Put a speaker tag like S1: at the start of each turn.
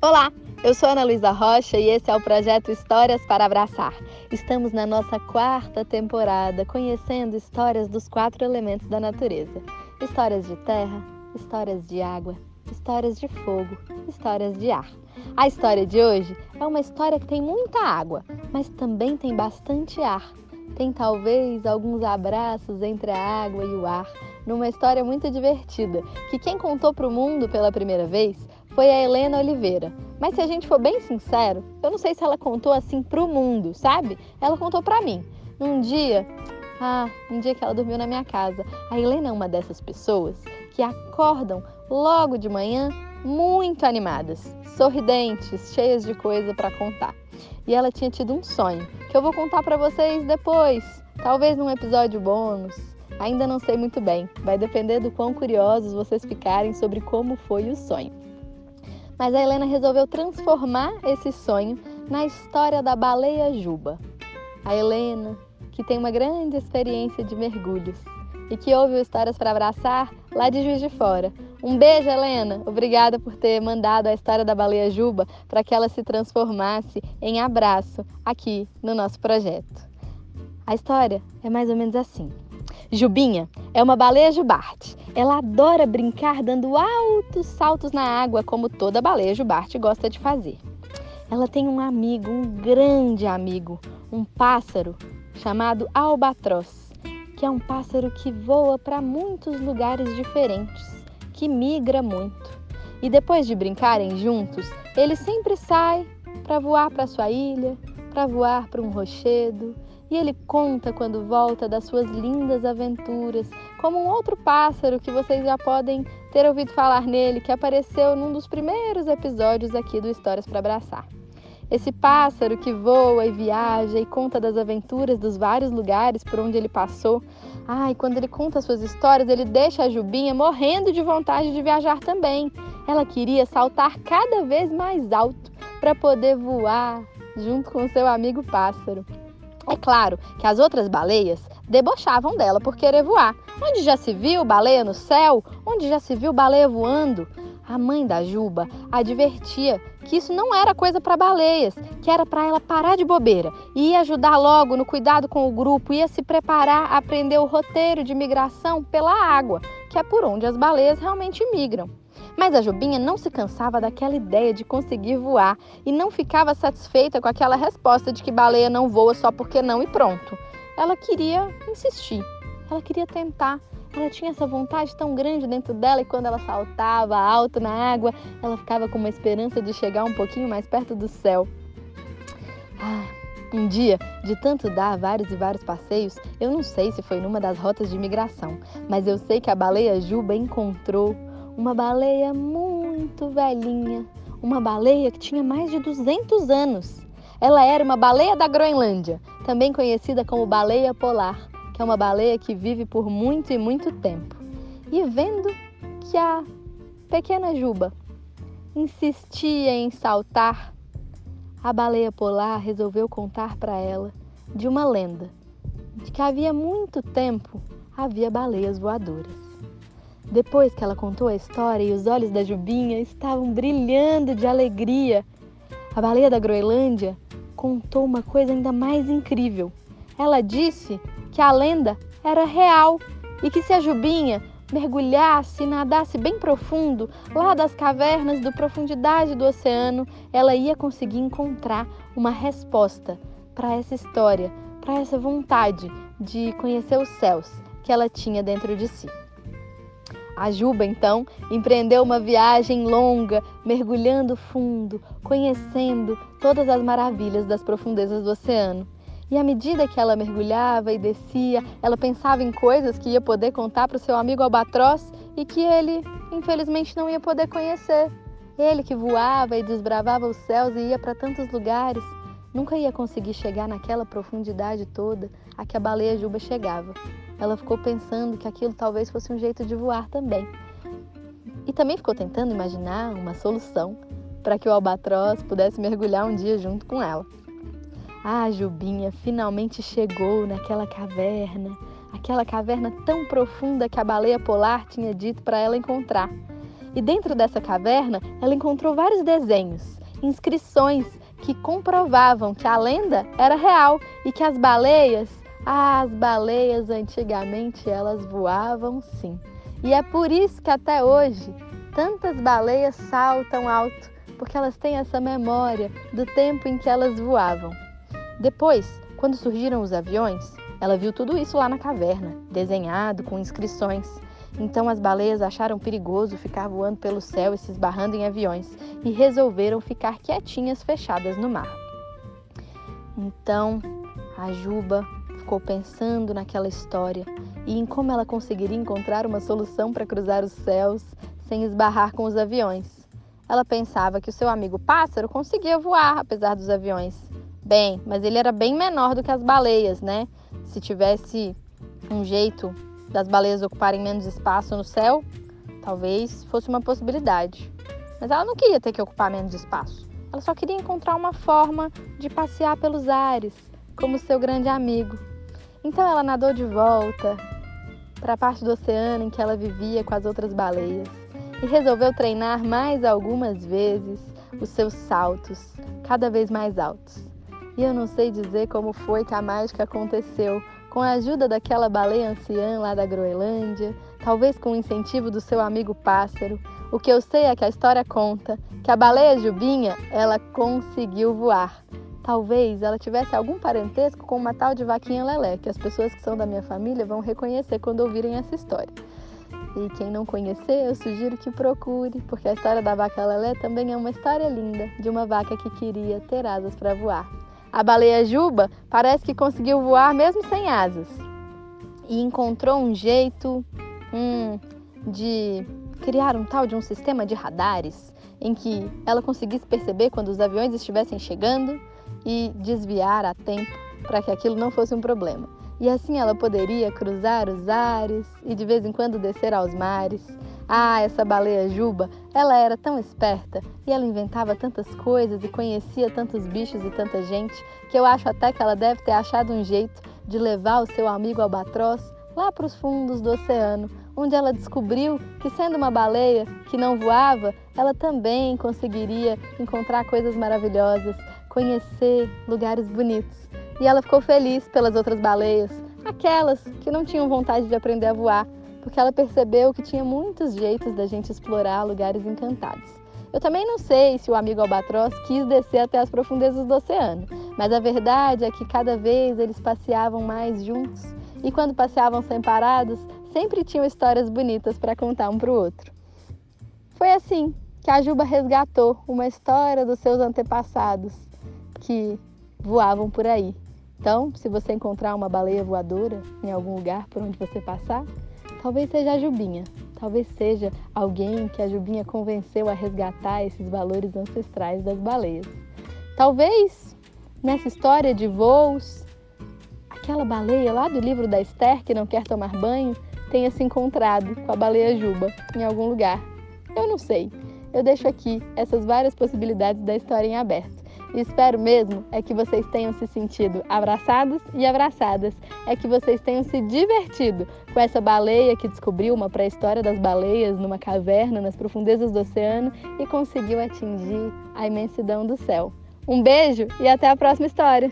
S1: Olá, eu sou Ana Luísa Rocha e esse é o projeto Histórias para Abraçar. Estamos na nossa quarta temporada conhecendo histórias dos quatro elementos da natureza: histórias de terra, histórias de água, histórias de fogo, histórias de ar. A história de hoje é uma história que tem muita água, mas também tem bastante ar. Tem talvez alguns abraços entre a água e o ar, numa história muito divertida, que quem contou para o mundo pela primeira vez foi a Helena Oliveira. Mas se a gente for bem sincero, eu não sei se ela contou assim pro mundo, sabe? Ela contou para mim. Num dia, ah, um dia que ela dormiu na minha casa. A Helena é uma dessas pessoas que acordam logo de manhã muito animadas, sorridentes, cheias de coisa para contar. E ela tinha tido um sonho que eu vou contar para vocês depois, talvez num episódio bônus. Ainda não sei muito bem, vai depender do quão curiosos vocês ficarem sobre como foi o sonho. Mas a Helena resolveu transformar esse sonho na história da baleia Juba. A Helena, que tem uma grande experiência de mergulhos e que ouve Histórias para Abraçar lá de Juiz de Fora. Um beijo, Helena! Obrigada por ter mandado a história da baleia Juba para que ela se transformasse em abraço aqui no nosso projeto. A história é mais ou menos assim. Jubinha é uma baleia jubarte. Ela adora brincar dando altos saltos na água, como toda baleia jubarte gosta de fazer. Ela tem um amigo, um grande amigo, um pássaro chamado albatroz, que é um pássaro que voa para muitos lugares diferentes, que migra muito. E depois de brincarem juntos, ele sempre sai para voar para sua ilha, para voar para um rochedo, e ele conta quando volta das suas lindas aventuras, como um outro pássaro que vocês já podem ter ouvido falar nele, que apareceu num dos primeiros episódios aqui do Histórias para Abraçar. Esse pássaro que voa e viaja e conta das aventuras dos vários lugares por onde ele passou. E quando ele conta suas histórias, ele deixa a Jubinha morrendo de vontade de viajar também. Ela queria saltar cada vez mais alto para poder voar junto com seu amigo pássaro. É claro que as outras baleias debochavam dela por querer voar. Onde já se viu baleia no céu? Onde já se viu baleia voando? A mãe da Juba advertia que isso não era coisa para baleias, que era para ela parar de bobeira e ia ajudar logo no cuidado com o grupo, ia se preparar a aprender o roteiro de migração pela água, que é por onde as baleias realmente migram. Mas a Jubinha não se cansava daquela ideia de conseguir voar e não ficava satisfeita com aquela resposta de que baleia não voa só porque não e pronto. Ela queria insistir, ela queria tentar. Ela tinha essa vontade tão grande dentro dela e quando ela saltava alto na água, ela ficava com uma esperança de chegar um pouquinho mais perto do céu. Ah, um dia, de tanto dar vários e vários passeios, eu não sei se foi numa das rotas de migração, mas eu sei que a baleia Juba encontrou uma baleia muito velhinha, uma baleia que tinha mais de 200 anos. Ela era uma baleia da Groenlândia, também conhecida como baleia polar, que é uma baleia que vive por muito e muito tempo. E vendo que a pequena Juba insistia em saltar, a baleia polar resolveu contar para ela de uma lenda de que havia muito tempo havia baleias voadoras. Depois que ela contou a história e os olhos da Jubinha estavam brilhando de alegria, a baleia da Groenlândia contou uma coisa ainda mais incrível. Ela disse que a lenda era real e que se a Jubinha mergulhasse e nadasse bem profundo, lá das cavernas do profundidade do oceano, ela ia conseguir encontrar uma resposta para essa história, para essa vontade de conhecer os céus que ela tinha dentro de si. A Juba, então, empreendeu uma viagem longa, mergulhando fundo, conhecendo todas as maravilhas das profundezas do oceano. E à medida que ela mergulhava e descia, ela pensava em coisas que ia poder contar para o seu amigo albatroz e que ele, infelizmente, não ia poder conhecer. Ele que voava e desbravava os céus e ia para tantos lugares, nunca ia conseguir chegar naquela profundidade toda a que a baleia Juba chegava ela ficou pensando que aquilo talvez fosse um jeito de voar também. E também ficou tentando imaginar uma solução para que o albatroz pudesse mergulhar um dia junto com ela. Ah, Jubinha finalmente chegou naquela caverna, aquela caverna tão profunda que a baleia polar tinha dito para ela encontrar. E dentro dessa caverna, ela encontrou vários desenhos, inscrições que comprovavam que a lenda era real e que as baleias, as baleias antigamente elas voavam sim. E é por isso que até hoje tantas baleias saltam alto, porque elas têm essa memória do tempo em que elas voavam. Depois, quando surgiram os aviões, ela viu tudo isso lá na caverna, desenhado com inscrições. Então as baleias acharam perigoso ficar voando pelo céu e se esbarrando em aviões e resolveram ficar quietinhas fechadas no mar. Então a Juba ficou pensando naquela história e em como ela conseguiria encontrar uma solução para cruzar os céus sem esbarrar com os aviões. Ela pensava que o seu amigo pássaro conseguia voar apesar dos aviões. Bem, mas ele era bem menor do que as baleias, né? Se tivesse um jeito das baleias ocuparem menos espaço no céu, talvez fosse uma possibilidade. Mas ela não queria ter que ocupar menos espaço. Ela só queria encontrar uma forma de passear pelos ares, como seu grande amigo. Então ela nadou de volta para a parte do oceano em que ela vivia com as outras baleias e resolveu treinar mais algumas vezes os seus saltos, cada vez mais altos. E eu não sei dizer como foi que a mágica aconteceu, com a ajuda daquela baleia anciã lá da Groenlândia, talvez com o incentivo do seu amigo pássaro. O que eu sei é que a história conta que a baleia Jubinha, ela conseguiu voar. Talvez ela tivesse algum parentesco com uma tal de vaquinha Lelé, que as pessoas que são da minha família vão reconhecer quando ouvirem essa história. E quem não conhecer, eu sugiro que procure, porque a história da vaca Lelé também é uma história linda de uma vaca que queria ter asas para voar. A baleia Juba parece que conseguiu voar mesmo sem asas e encontrou um jeito hum, de criar um tal de um sistema de radares em que ela conseguisse perceber quando os aviões estivessem chegando e desviar a tempo para que aquilo não fosse um problema. E assim ela poderia cruzar os ares e de vez em quando descer aos mares ah, essa baleia Juba, ela era tão esperta e ela inventava tantas coisas e conhecia tantos bichos e tanta gente que eu acho até que ela deve ter achado um jeito de levar o seu amigo albatroz lá para os fundos do oceano, onde ela descobriu que, sendo uma baleia que não voava, ela também conseguiria encontrar coisas maravilhosas, conhecer lugares bonitos. E ela ficou feliz pelas outras baleias, aquelas que não tinham vontade de aprender a voar, porque ela percebeu que tinha muitos jeitos da gente explorar lugares encantados. Eu também não sei se o amigo albatroz quis descer até as profundezas do oceano, mas a verdade é que cada vez eles passeavam mais juntos e quando passeavam separados, sempre tinham histórias bonitas para contar um para o outro. Foi assim que a Juba resgatou uma história dos seus antepassados que voavam por aí. Então, se você encontrar uma baleia voadora em algum lugar por onde você passar, Talvez seja a Jubinha, talvez seja alguém que a Jubinha convenceu a resgatar esses valores ancestrais das baleias. Talvez nessa história de voos, aquela baleia lá do livro da Esther que não quer tomar banho tenha se encontrado com a baleia Juba em algum lugar. Eu não sei. Eu deixo aqui essas várias possibilidades da história em aberto. Espero mesmo é que vocês tenham se sentido abraçados e abraçadas, é que vocês tenham se divertido com essa baleia que descobriu uma pré-história das baleias numa caverna nas profundezas do oceano e conseguiu atingir a imensidão do céu. Um beijo e até a próxima história!